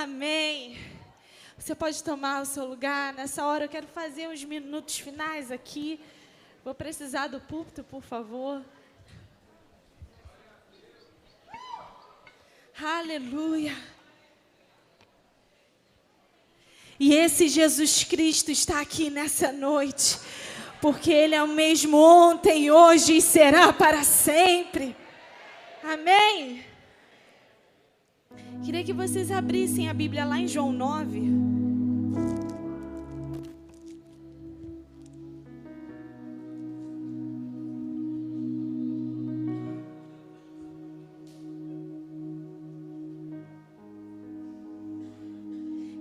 Amém. Você pode tomar o seu lugar. Nessa hora eu quero fazer uns minutos finais aqui. Vou precisar do púlpito, por favor. Aleluia. E esse Jesus Cristo está aqui nessa noite, porque Ele é o mesmo ontem, hoje e será para sempre. Amém. Queria que vocês abrissem a Bíblia lá em João 9.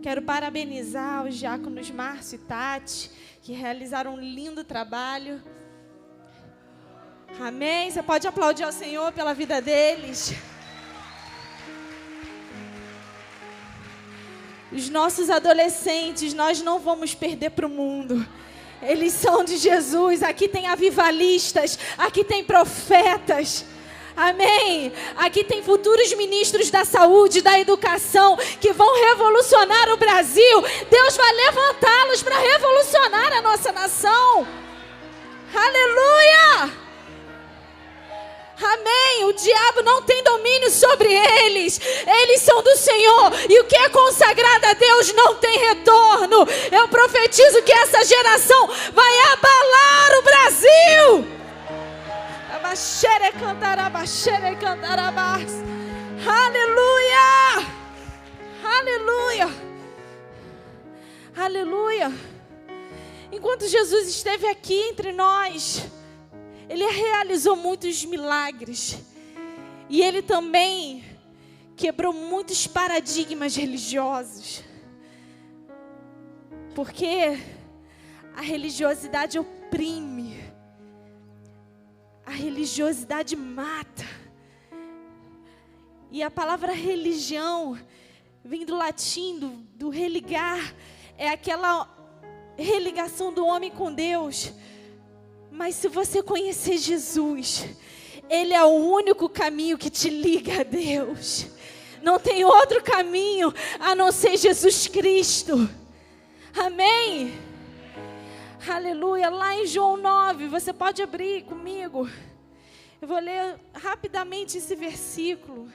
Quero parabenizar os diáconos Márcio e Tati, que realizaram um lindo trabalho. Amém? Você pode aplaudir ao Senhor pela vida deles. Os nossos adolescentes, nós não vamos perder para o mundo. Eles são de Jesus. Aqui tem avivalistas, aqui tem profetas. Amém. Aqui tem futuros ministros da saúde, da educação, que vão revolucionar o Brasil. Deus vai levantá-los para revolucionar a nossa nação. Aleluia! Amém. O diabo não tem domínio sobre eles. Eles são do Senhor. E o que é consagrado a Deus não tem retorno. Eu profetizo que essa geração vai abalar o Brasil. Aleluia! Aleluia! Aleluia! Enquanto Jesus esteve aqui entre nós, realizou muitos milagres. E Ele também quebrou muitos paradigmas religiosos. Porque a religiosidade oprime. A religiosidade mata. E a palavra religião vem do latim, do, do religar, é aquela religação do homem com Deus. Mas se você conhecer Jesus, Ele é o único caminho que te liga a Deus. Não tem outro caminho a não ser Jesus Cristo. Amém? Aleluia. Lá em João 9, você pode abrir comigo. Eu vou ler rapidamente esse versículo.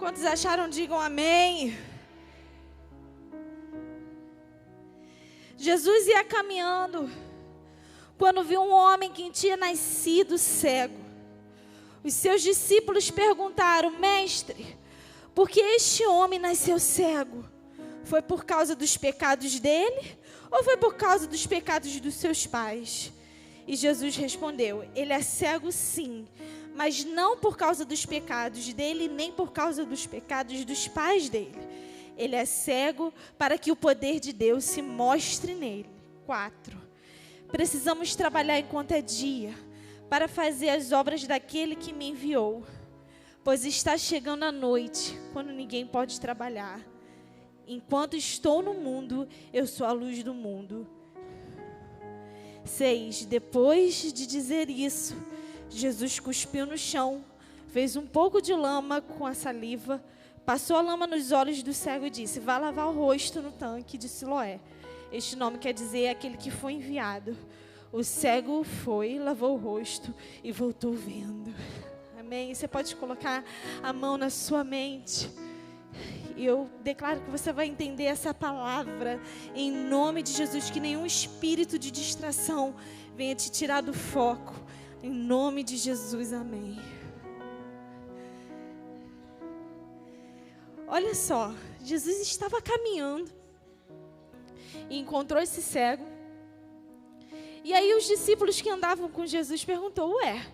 Quantos acharam, digam amém. Jesus ia caminhando quando viu um homem que tinha nascido cego. Os seus discípulos perguntaram: Mestre, por que este homem nasceu cego? Foi por causa dos pecados dele ou foi por causa dos pecados dos seus pais? E Jesus respondeu: Ele é cego, sim, mas não por causa dos pecados dele, nem por causa dos pecados dos pais dele. Ele é cego para que o poder de Deus se mostre nele. 4. Precisamos trabalhar enquanto é dia para fazer as obras daquele que me enviou, pois está chegando a noite, quando ninguém pode trabalhar. Enquanto estou no mundo, eu sou a luz do mundo. 6. Depois de dizer isso, Jesus cuspiu no chão, fez um pouco de lama com a saliva, passou a lama nos olhos do cego e disse: Vá lavar o rosto no tanque de Siloé. Este nome quer dizer aquele que foi enviado. O cego foi, lavou o rosto e voltou vendo. Amém. Você pode colocar a mão na sua mente. E eu declaro que você vai entender essa palavra em nome de Jesus. Que nenhum espírito de distração venha te tirar do foco. Em nome de Jesus, amém. Olha só, Jesus estava caminhando e encontrou esse cego. E aí os discípulos que andavam com Jesus perguntou: "Ué,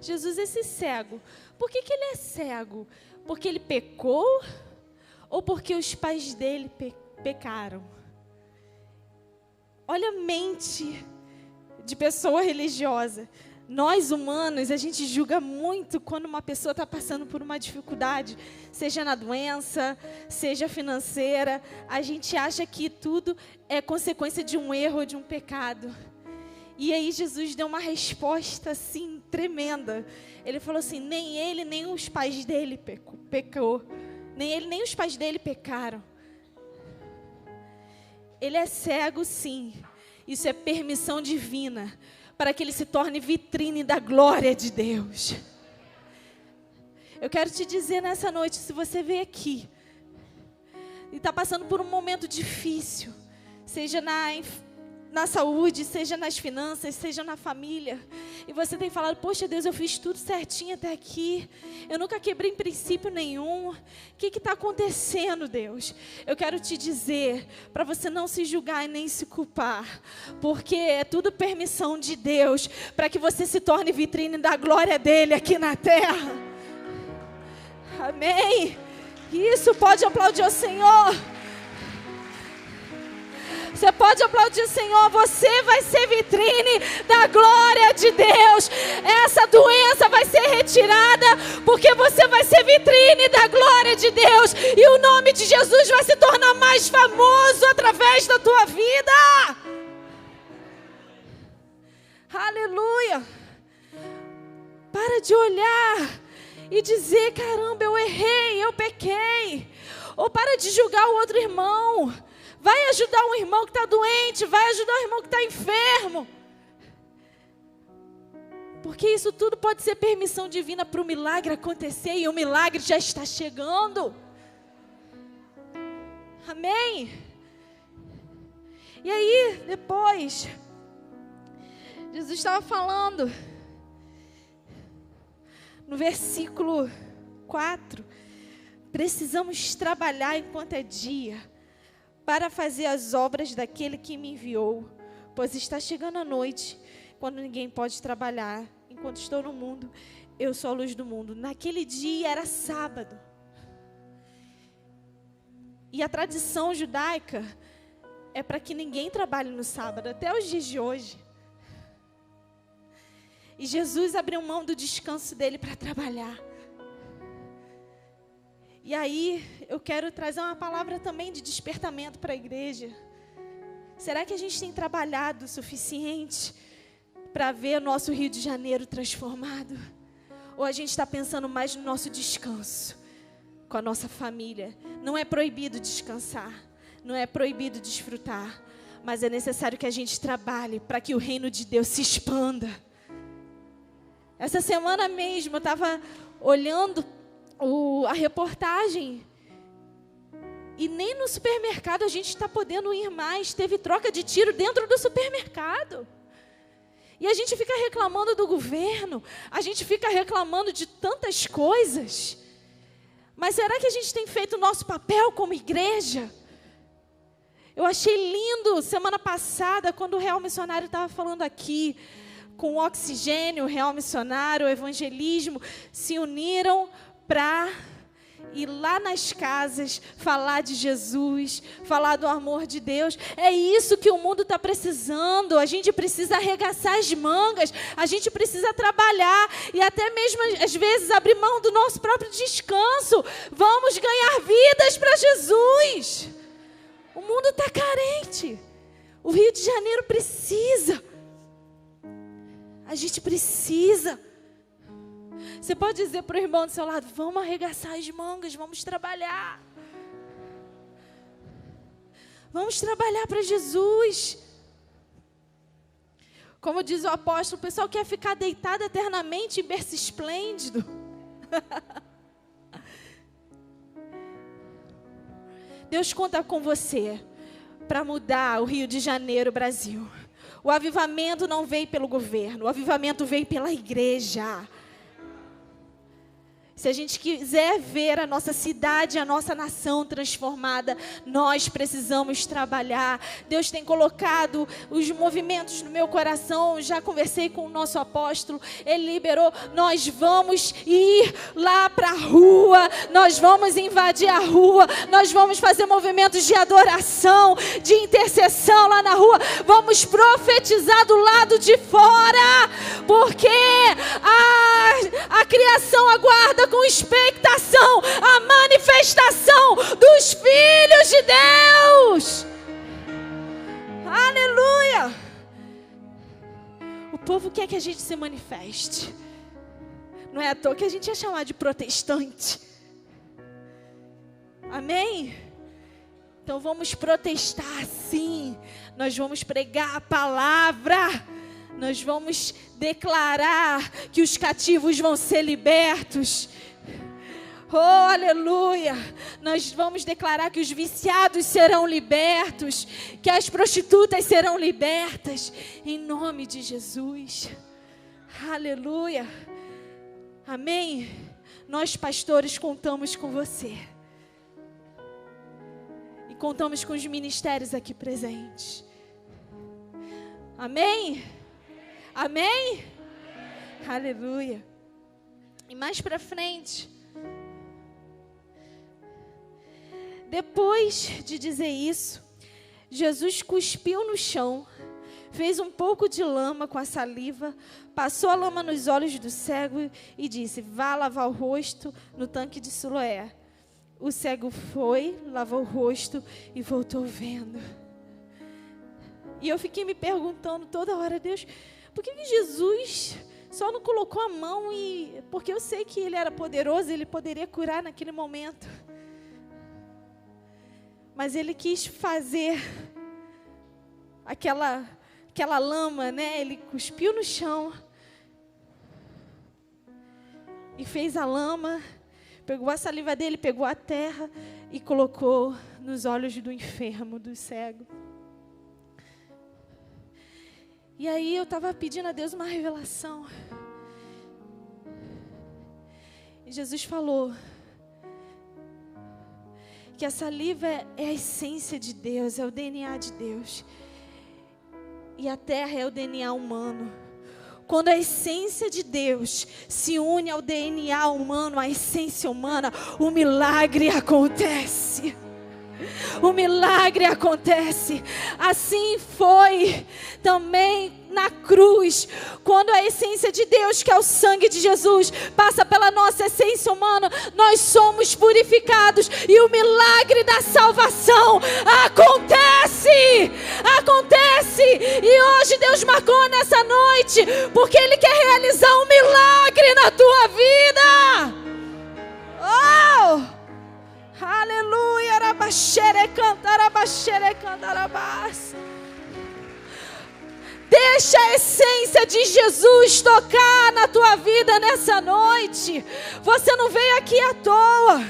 Jesus esse cego, por que que ele é cego? Porque ele pecou ou porque os pais dele pe pecaram?" Olha a mente de pessoa religiosa. Nós humanos, a gente julga muito quando uma pessoa está passando por uma dificuldade, seja na doença, seja financeira. A gente acha que tudo é consequência de um erro de um pecado. E aí Jesus deu uma resposta assim tremenda. Ele falou assim: nem ele nem os pais dele pecou, pecou. nem ele nem os pais dele pecaram. Ele é cego, sim. Isso é permissão divina para que ele se torne vitrine da glória de Deus. Eu quero te dizer nessa noite, se você veio aqui e está passando por um momento difícil, seja na, na saúde, seja nas finanças, seja na família, e você tem falado, poxa Deus, eu fiz tudo certinho até aqui, eu nunca quebrei em princípio nenhum, o que está acontecendo, Deus? Eu quero te dizer, para você não se julgar e nem se culpar, porque é tudo permissão de Deus, para que você se torne vitrine da glória dEle aqui na terra. Amém. Isso, pode aplaudir o Senhor. Você pode aplaudir Senhor, você vai ser vitrine da glória de Deus. Essa doença vai ser retirada, porque você vai ser vitrine da glória de Deus. E o nome de Jesus vai se tornar mais famoso através da tua vida. Aleluia. Para de olhar e dizer: caramba, eu errei, eu pequei. Ou para de julgar o outro irmão. Vai ajudar um irmão que está doente, vai ajudar o irmão que está enfermo. Porque isso tudo pode ser permissão divina para o milagre acontecer e o milagre já está chegando. Amém? E aí, depois, Jesus estava falando no versículo 4, precisamos trabalhar enquanto é dia, para fazer as obras daquele que me enviou, pois está chegando a noite, quando ninguém pode trabalhar. Enquanto estou no mundo, eu sou a luz do mundo. Naquele dia era sábado. E a tradição judaica é para que ninguém trabalhe no sábado, até os dias de hoje. E Jesus abriu mão do descanso dele para trabalhar. E aí, eu quero trazer uma palavra também de despertamento para a igreja. Será que a gente tem trabalhado o suficiente para ver o nosso Rio de Janeiro transformado? Ou a gente está pensando mais no nosso descanso com a nossa família? Não é proibido descansar, não é proibido desfrutar, mas é necessário que a gente trabalhe para que o reino de Deus se expanda. Essa semana mesmo eu estava olhando o, a reportagem e nem no supermercado a gente está podendo ir mais. Teve troca de tiro dentro do supermercado. E a gente fica reclamando do governo, a gente fica reclamando de tantas coisas. Mas será que a gente tem feito o nosso papel como igreja? Eu achei lindo semana passada, quando o Real Missionário estava falando aqui, com o oxigênio, o real missionário, o evangelismo, se uniram para ir lá nas casas falar de Jesus, falar do amor de Deus. É isso que o mundo está precisando. A gente precisa arregaçar as mangas, a gente precisa trabalhar e até mesmo às vezes abrir mão do nosso próprio descanso. Vamos ganhar vidas para Jesus. O mundo está carente. O Rio de Janeiro precisa. A gente precisa. Você pode dizer para o irmão do seu lado: vamos arregaçar as mangas, vamos trabalhar. Vamos trabalhar para Jesus. Como diz o apóstolo, o pessoal quer ficar deitado eternamente em berço esplêndido. Deus conta com você para mudar o Rio de Janeiro, Brasil. O avivamento não veio pelo governo, o avivamento veio pela igreja. Se a gente quiser ver a nossa cidade, a nossa nação transformada, nós precisamos trabalhar. Deus tem colocado os movimentos no meu coração. Já conversei com o nosso apóstolo, ele liberou. Nós vamos ir lá para a rua, nós vamos invadir a rua, nós vamos fazer movimentos de adoração, de intercessão lá na rua. Vamos profetizar do lado de fora, porque a, a criação aguarda com expectação a manifestação dos filhos de Deus. Aleluia. povo quer que a gente se manifeste. Não é à toa que a gente é chamado de protestante. Amém? Então vamos protestar sim. Nós vamos pregar a palavra. Nós vamos declarar que os cativos vão ser libertos. Oh, aleluia! Nós vamos declarar que os viciados serão libertos, que as prostitutas serão libertas, em nome de Jesus. Aleluia! Amém? Nós, pastores, contamos com você. E contamos com os ministérios aqui presentes. Amém? Amém? Aleluia. E mais para frente. Depois de dizer isso, Jesus cuspiu no chão, fez um pouco de lama com a saliva, passou a lama nos olhos do cego e disse: Vá lavar o rosto no tanque de Siloé. O cego foi, lavou o rosto e voltou vendo. E eu fiquei me perguntando toda hora, Deus, por que, que Jesus só não colocou a mão e. Porque eu sei que ele era poderoso, ele poderia curar naquele momento. Mas ele quis fazer aquela aquela lama, né? Ele cuspiu no chão e fez a lama, pegou a saliva dele, pegou a terra e colocou nos olhos do enfermo, do cego. E aí eu estava pedindo a Deus uma revelação. E Jesus falou: que a saliva é a essência de Deus, é o DNA de Deus. E a terra é o DNA humano. Quando a essência de Deus se une ao DNA humano, à essência humana, o milagre acontece. O milagre acontece. Assim foi também na cruz, quando a essência de Deus, que é o sangue de Jesus, passa pela nossa essência humana, nós somos purificados e o milagre da salvação acontece. Acontece. E hoje Deus marcou nessa noite, porque Ele quer realizar um milagre na tua vida. Oh! Aleluia, arabaxere cantar, arabaxere cantar. Deixa a essência de Jesus tocar na tua vida nessa noite. Você não veio aqui à toa.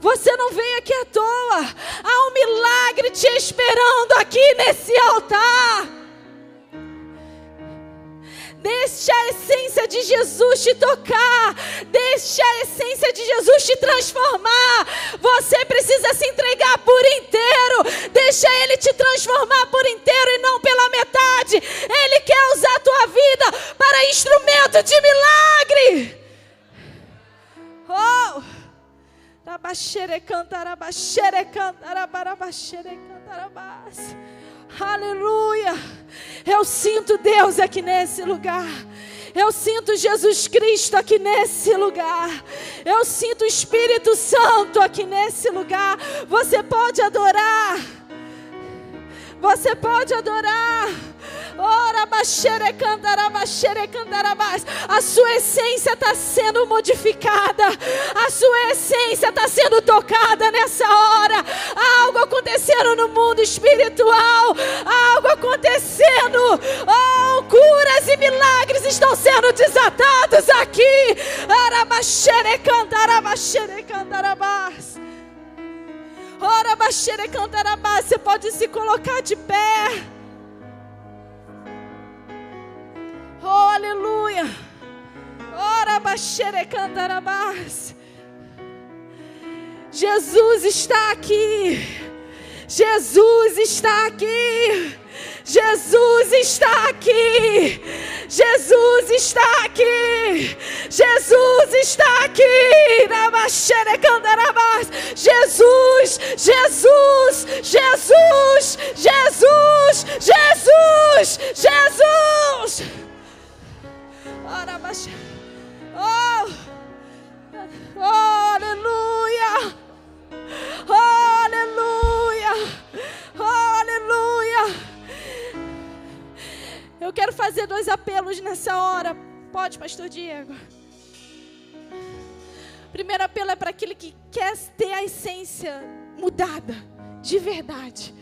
Você não veio aqui à toa. Há um milagre te esperando aqui nesse altar. Deixa a essência de Jesus te tocar. Deixa a essência de Jesus te transformar. Você precisa se entregar por inteiro. Deixa Ele te transformar por inteiro e não pela metade. Ele quer usar a tua vida para instrumento de milagre. Oh! Rabaxere cantarabaxere cantarabaxere cantarabas. Aleluia. Eu sinto Deus aqui nesse lugar. Eu sinto Jesus Cristo aqui nesse lugar. Eu sinto o Espírito Santo aqui nesse lugar. Você pode adorar. Você pode adorar. Ora, a sua essência está sendo modificada. A sua essência está sendo tocada nessa hora. Algo acontecendo no mundo espiritual. Algo acontecendo. Oh, curas e milagres estão sendo desatados aqui. Ora, Você pode se colocar de pé. Aleluia. Ora, cantarabás. Jesus está aqui. Jesus está aqui. Jesus está aqui. Jesus está aqui. Jesus está aqui. Jesus, Jesus, Jesus, Jesus, Jesus, Jesus. Oh, oh aleluia. Oh, aleluia. Oh, aleluia. Eu quero fazer dois apelos nessa hora. Pode, pastor Diego? Primeiro apelo é para aquele que quer ter a essência mudada, de verdade.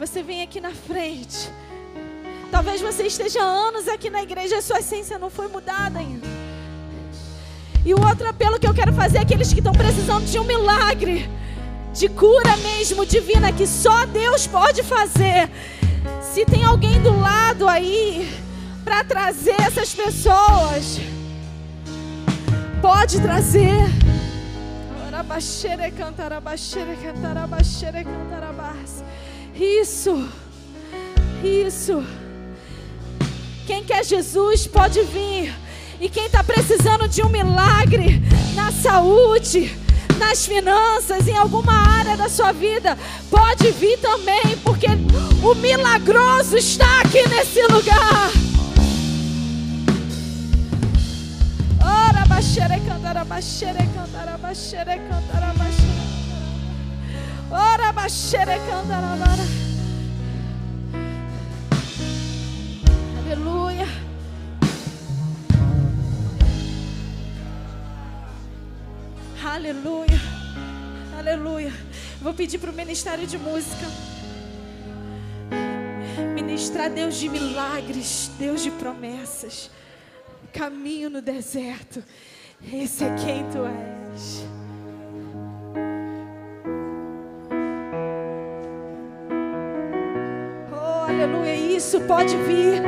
Você vem aqui na frente. Talvez você esteja anos aqui na igreja e sua essência não foi mudada ainda. E o outro apelo que eu quero fazer é aqueles que estão precisando de um milagre, de cura mesmo divina, que só Deus pode fazer. Se tem alguém do lado aí para trazer essas pessoas, pode trazer. Isso, isso. Quem quer Jesus pode vir. E quem está precisando de um milagre na saúde, nas finanças, em alguma área da sua vida, pode vir também, porque o milagroso está aqui nesse lugar. Ora, baixere, cantara, baixere, cantara, baixere, cantara, baixere. Ora, baixere, cantara, baixere. Aleluia. Aleluia. Aleluia. Vou pedir para o Ministério de Música ministrar Deus de milagres, Deus de promessas. Caminho no deserto. Esse é quem tu és. Isso pode vir.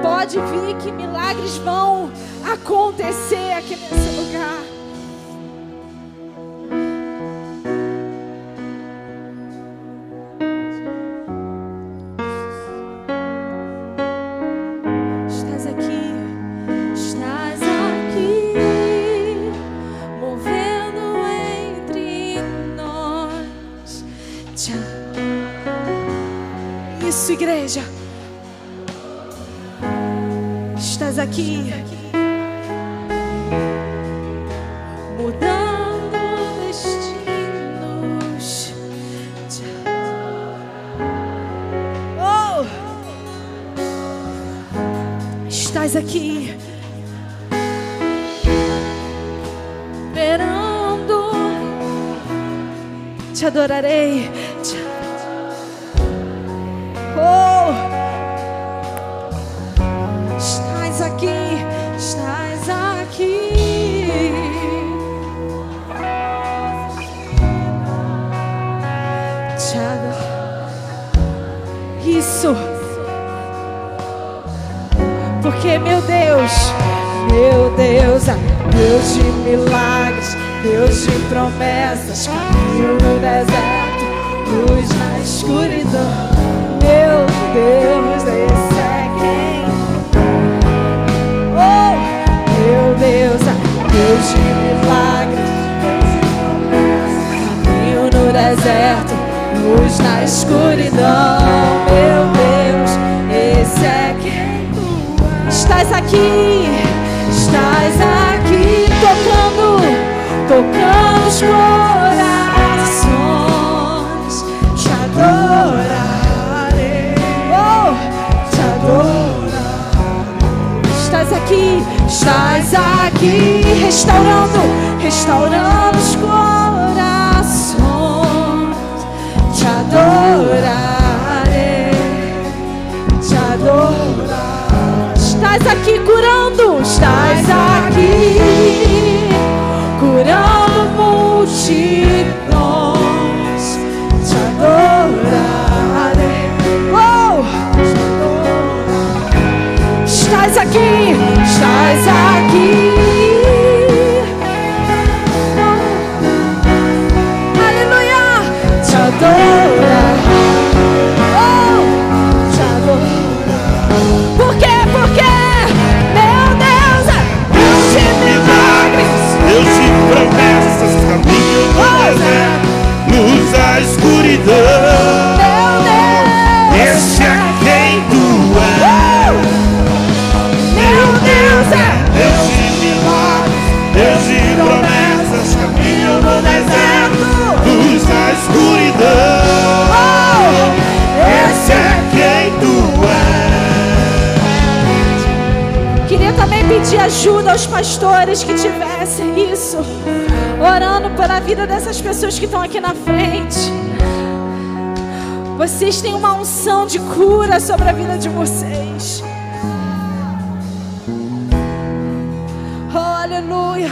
Pode vir que milagres vão acontecer aqui nesse lugar. Mudando destinos. Oh! Estás aqui. Esperando. Te adorarei. Deus de promessas, caminho no deserto, luz na escuridão. Meu Deus, esse é quem? Oh, meu Deus, Deus de milagres, caminho no deserto, luz na escuridão. Meu Deus, esse é quem. Estás aqui, estás aqui tocando os corações. Te adorarei, oh, te adorarei. Estás aqui, estás aqui, restaurando, restaurando os corações. Te adorarei, te adorarei. Estás aqui curando, estás aqui curando multidões, vida dessas pessoas que estão aqui na frente. Vocês têm uma unção de cura sobre a vida de vocês. Oh, aleluia.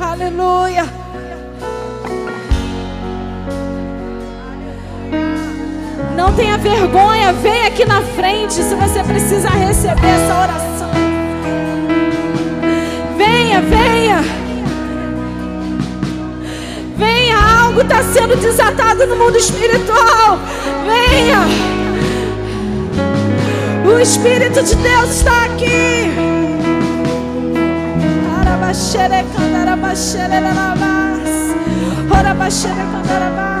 Aleluia. Não tenha vergonha, vem aqui na frente se você precisa receber essa oração. Sendo desatado no mundo espiritual. Venha. O Espírito de Deus está aqui. Arabaxere, candarabaxere, lalabas. Orabaxere, candarabas.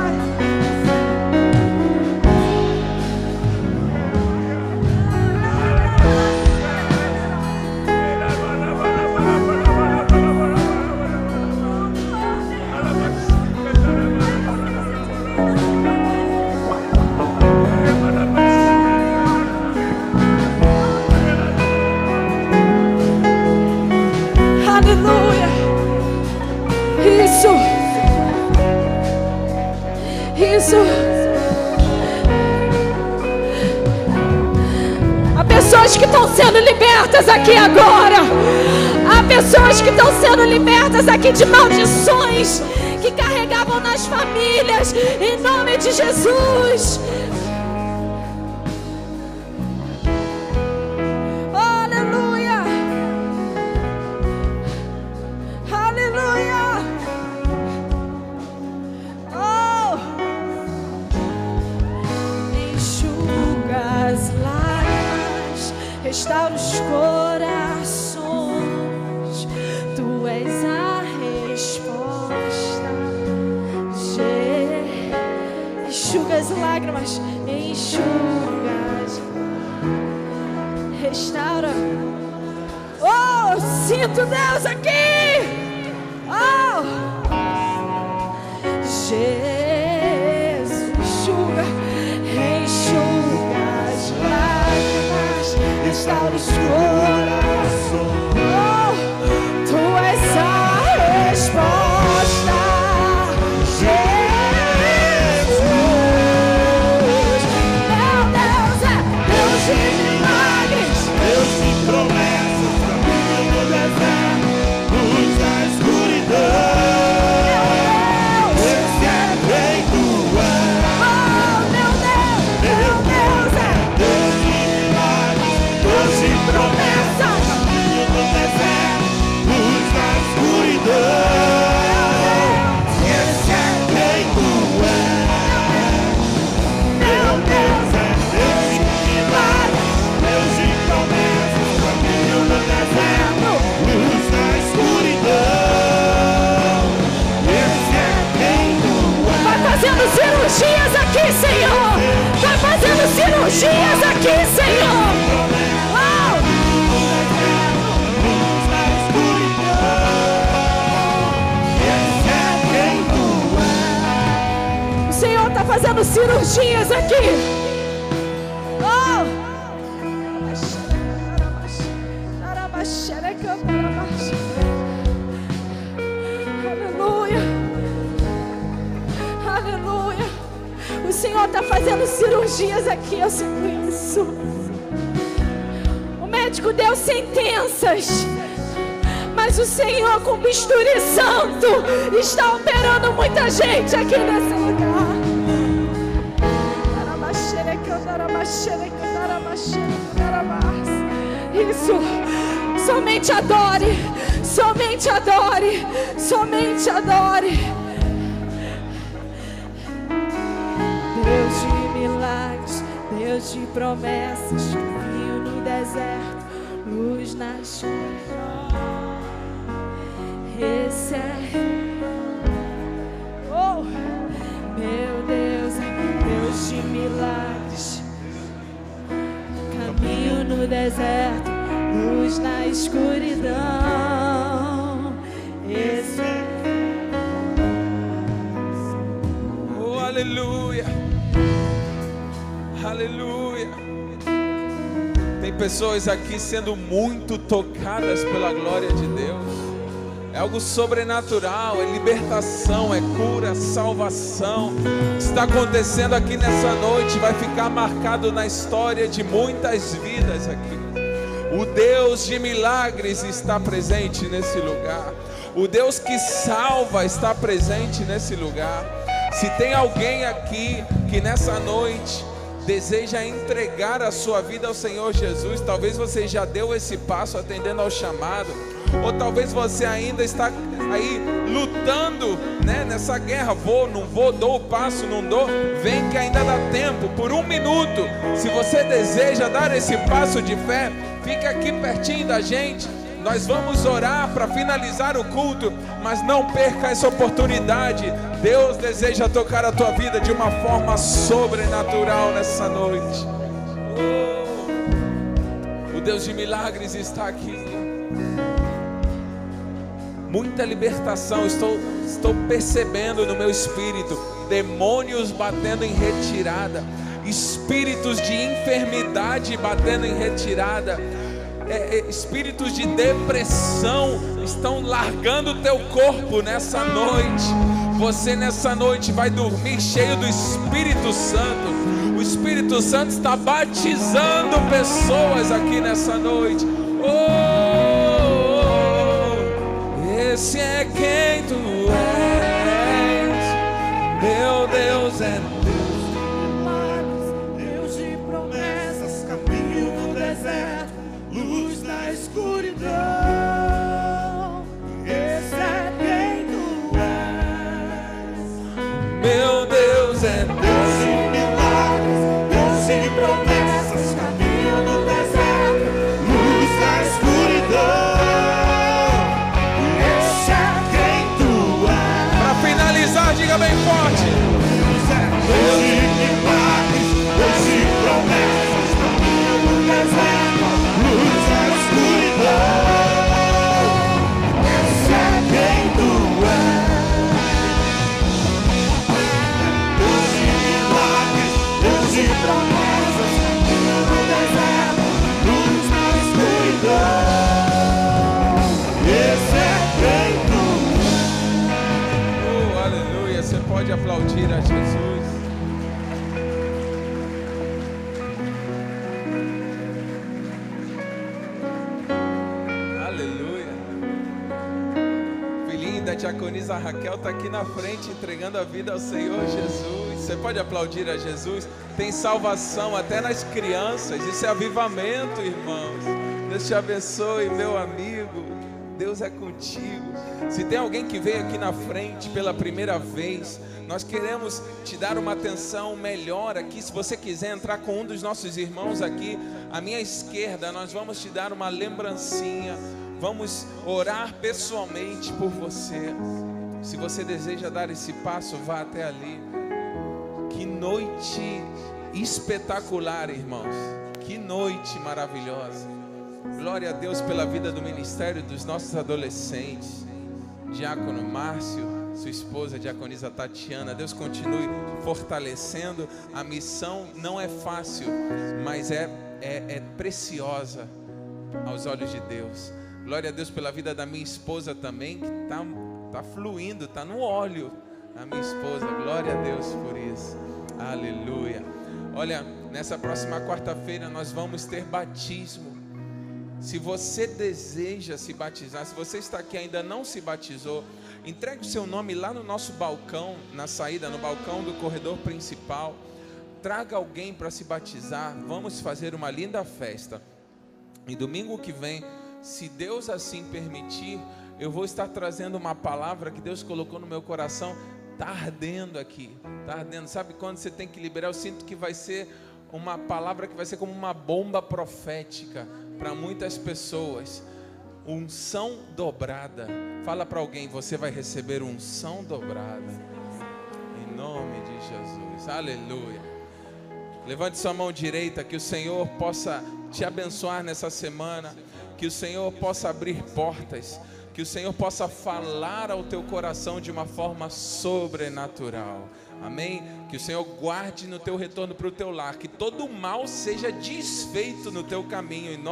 Isso. Há pessoas que estão sendo libertas aqui agora. Há pessoas que estão sendo libertas aqui de maldições que carregavam nas famílias. Em nome de Jesus. Restaura os corações. Tu és a resposta. Enxuga as lágrimas, enxuga Restaura. Oh, sinto Deus aqui. Lágrimas, restaura os corações. Aqui, Senhor. Oh, o Senhor está fazendo cirurgias aqui. Senhor está fazendo cirurgias aqui, eu sinto isso. O médico deu sentenças. Mas o Senhor, com bisturi santo, está operando muita gente aqui nesse lugar. Isso. Somente adore. Somente adore. Somente adore. De promessas, caminho no deserto, luz na escuridão. Esse é Oh, meu Deus, Deus de milagres. Caminho no deserto, luz na escuridão. Esse Oh, aleluia. Aleluia. Tem pessoas aqui sendo muito tocadas pela glória de Deus. É algo sobrenatural, é libertação, é cura, salvação. O que está acontecendo aqui nessa noite vai ficar marcado na história de muitas vidas aqui. O Deus de milagres está presente nesse lugar. O Deus que salva está presente nesse lugar. Se tem alguém aqui que nessa noite deseja entregar a sua vida ao Senhor Jesus, talvez você já deu esse passo atendendo ao chamado, ou talvez você ainda está aí lutando, né, nessa guerra, vou, não vou, dou o passo, não dou, vem que ainda dá tempo, por um minuto, se você deseja dar esse passo de fé, fique aqui pertinho da gente, nós vamos orar para finalizar o culto, mas não perca essa oportunidade. Deus deseja tocar a tua vida de uma forma sobrenatural nessa noite. Oh, o Deus de milagres está aqui. Muita libertação estou, estou percebendo no meu espírito. Demônios batendo em retirada, espíritos de enfermidade batendo em retirada é, é, espíritos de depressão estão largando o teu corpo nessa noite. Você nessa noite vai dormir cheio do Espírito Santo. O Espírito Santo está batizando pessoas aqui nessa noite. Oh, esse é quem tu és, meu Deus é Raquel está aqui na frente entregando a vida ao Senhor Jesus. Você pode aplaudir a Jesus. Tem salvação até nas crianças. Isso é avivamento, irmãos. Deus te abençoe, meu amigo. Deus é contigo. Se tem alguém que veio aqui na frente pela primeira vez, nós queremos te dar uma atenção melhor aqui. Se você quiser entrar com um dos nossos irmãos aqui, à minha esquerda, nós vamos te dar uma lembrancinha. Vamos orar pessoalmente por você. Se você deseja dar esse passo, vá até ali. Que noite espetacular, irmãos. Que noite maravilhosa. Glória a Deus pela vida do ministério dos nossos adolescentes. Diácono Márcio, sua esposa, diaconisa Tatiana. Deus continue fortalecendo. A missão não é fácil, mas é, é, é preciosa aos olhos de Deus. Glória a Deus pela vida da minha esposa também, que está tá fluindo, está no óleo. A minha esposa, glória a Deus por isso. Aleluia. Olha, nessa próxima quarta-feira nós vamos ter batismo. Se você deseja se batizar, se você está aqui e ainda não se batizou, entregue o seu nome lá no nosso balcão, na saída, no balcão do corredor principal. Traga alguém para se batizar. Vamos fazer uma linda festa. E domingo que vem, se Deus assim permitir, eu vou estar trazendo uma palavra que Deus colocou no meu coração. Está ardendo aqui, está ardendo. Sabe quando você tem que liberar? Eu sinto que vai ser uma palavra que vai ser como uma bomba profética para muitas pessoas. Unção dobrada. Fala para alguém, você vai receber unção dobrada. Em nome de Jesus. Aleluia. Levante sua mão direita, que o Senhor possa te abençoar nessa semana, que o Senhor possa abrir portas, que o Senhor possa falar ao teu coração de uma forma sobrenatural. Amém? Que o Senhor guarde no teu retorno para o teu lar, que todo mal seja desfeito no teu caminho, em nome